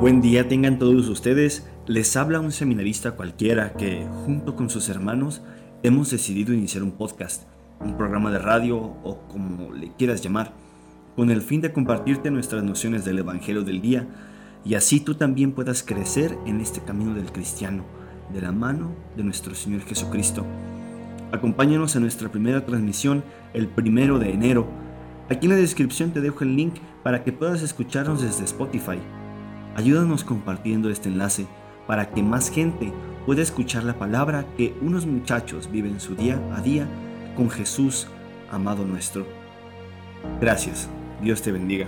Buen día tengan todos ustedes. Les habla un seminarista cualquiera que, junto con sus hermanos, hemos decidido iniciar un podcast, un programa de radio o como le quieras llamar, con el fin de compartirte nuestras nociones del Evangelio del día y así tú también puedas crecer en este camino del cristiano, de la mano de nuestro Señor Jesucristo. Acompáñanos a nuestra primera transmisión el primero de enero. Aquí en la descripción te dejo el link para que puedas escucharnos desde Spotify. Ayúdanos compartiendo este enlace para que más gente pueda escuchar la palabra que unos muchachos viven su día a día con Jesús, amado nuestro. Gracias. Dios te bendiga.